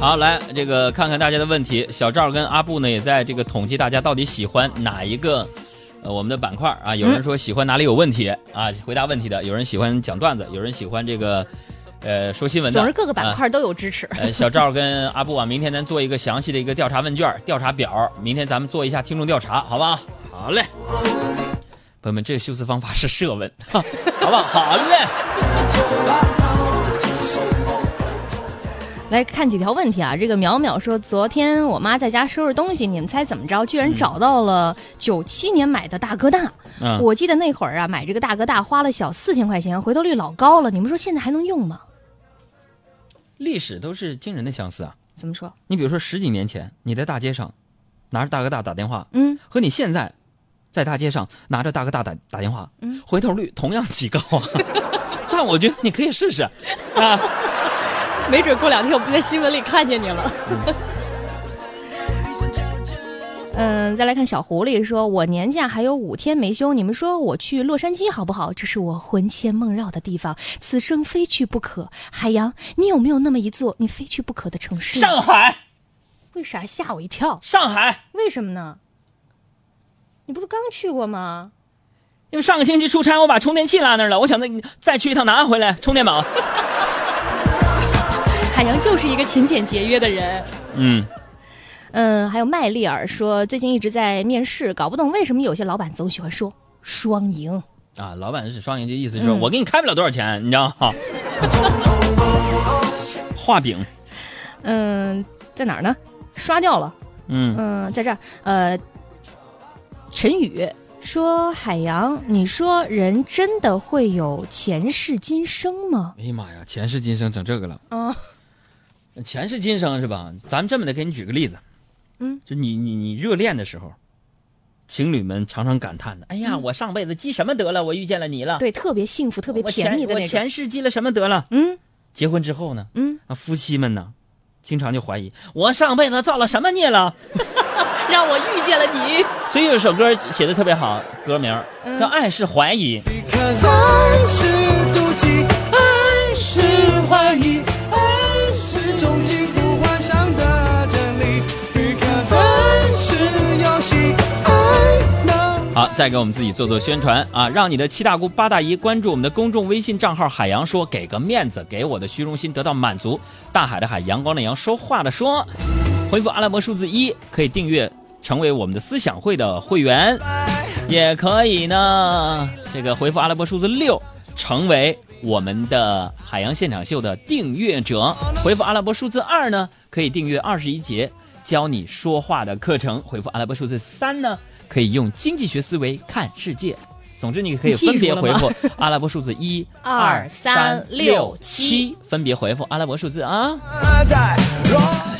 好，来这个看看大家的问题。小赵跟阿布呢也在这个统计大家到底喜欢哪一个，呃，我们的板块啊。有人说喜欢哪里有问题啊，回答问题的；有人喜欢讲段子，有人喜欢这个，呃，说新闻的。总是各个板啊块都有支持。呃，小赵跟阿布啊，明天咱做一个详细的一个调查问卷、调查表，明天咱们做一下听众调查，好不好？好嘞。朋友们，这个修辞方法是设问，好不好？好嘞。来看几条问题啊，这个淼淼说，昨天我妈在家收拾东西，你们猜怎么着？居然找到了九七年买的大哥大。嗯，我记得那会儿啊，买这个大哥大花了小四千块钱，回头率老高了。你们说现在还能用吗？历史都是惊人的相似啊。怎么说？你比如说十几年前，你在大街上拿着大哥大打电话，嗯，和你现在在大街上拿着大哥大打打电话，嗯，回头率同样极高啊。这样我觉得你可以试试啊。没准过两天我们就在新闻里看见你了。嗯，再来看小狐狸说：“我年假还有五天没休，你们说我去洛杉矶好不好？这是我魂牵梦绕的地方，此生非去不可。海洋，你有没有那么一座你非去不可的城市？上海，为啥吓我一跳？上海，为什么呢？你不是刚去过吗？因为上个星期出差，我把充电器落那儿了，我想再再去一趟拿回来充电宝。海洋就是一个勤俭节约的人。嗯，嗯，还有麦丽尔说，最近一直在面试，搞不懂为什么有些老板总喜欢说双赢。啊，老板是双赢，就意思是我给你开不了多少钱，你知道吗？画饼，嗯，在哪儿呢？刷掉了。嗯，嗯，在这儿。呃，陈宇说：“海洋，你说人真的会有前世今生吗哎呀妈呀，前世今生整这个了。？”啊，前世今生是吧？咱们这么的给你举个例子，嗯，就你你你热恋的时候，情侣们常常感叹的，哎呀，我上辈子积什么德了，我遇见了你了，对，特别幸福、特别我前我甜蜜的那种。前世积了什么德了？嗯结婚之后呢，嗯，啊，夫妻们呢，经常就怀疑我上辈子造了什么孽了。让我遇见了你。所以有一首歌写的特别好，歌名嗯叫《爱是怀疑》。好，再给我们自己做做宣传啊，让你的七大姑八大姨关注我们的公众微信账号“海洋说”，给个面子，给我的虚荣心得到满足。大海的海，阳光的阳，说话的说，回复阿拉伯数字一可以订阅成为我们的思想会的会员，也可以呢，这个回复阿拉伯数字六成为我们的海洋现场秀的订阅者。回复阿拉伯数字二呢，可以订阅二十一节教你说话的课程。回复阿拉伯数字三呢，可以用经济学思维看世界。总之，你可以分别回复 阿拉伯数字一、二三六七，分别回复阿拉伯数字啊。在。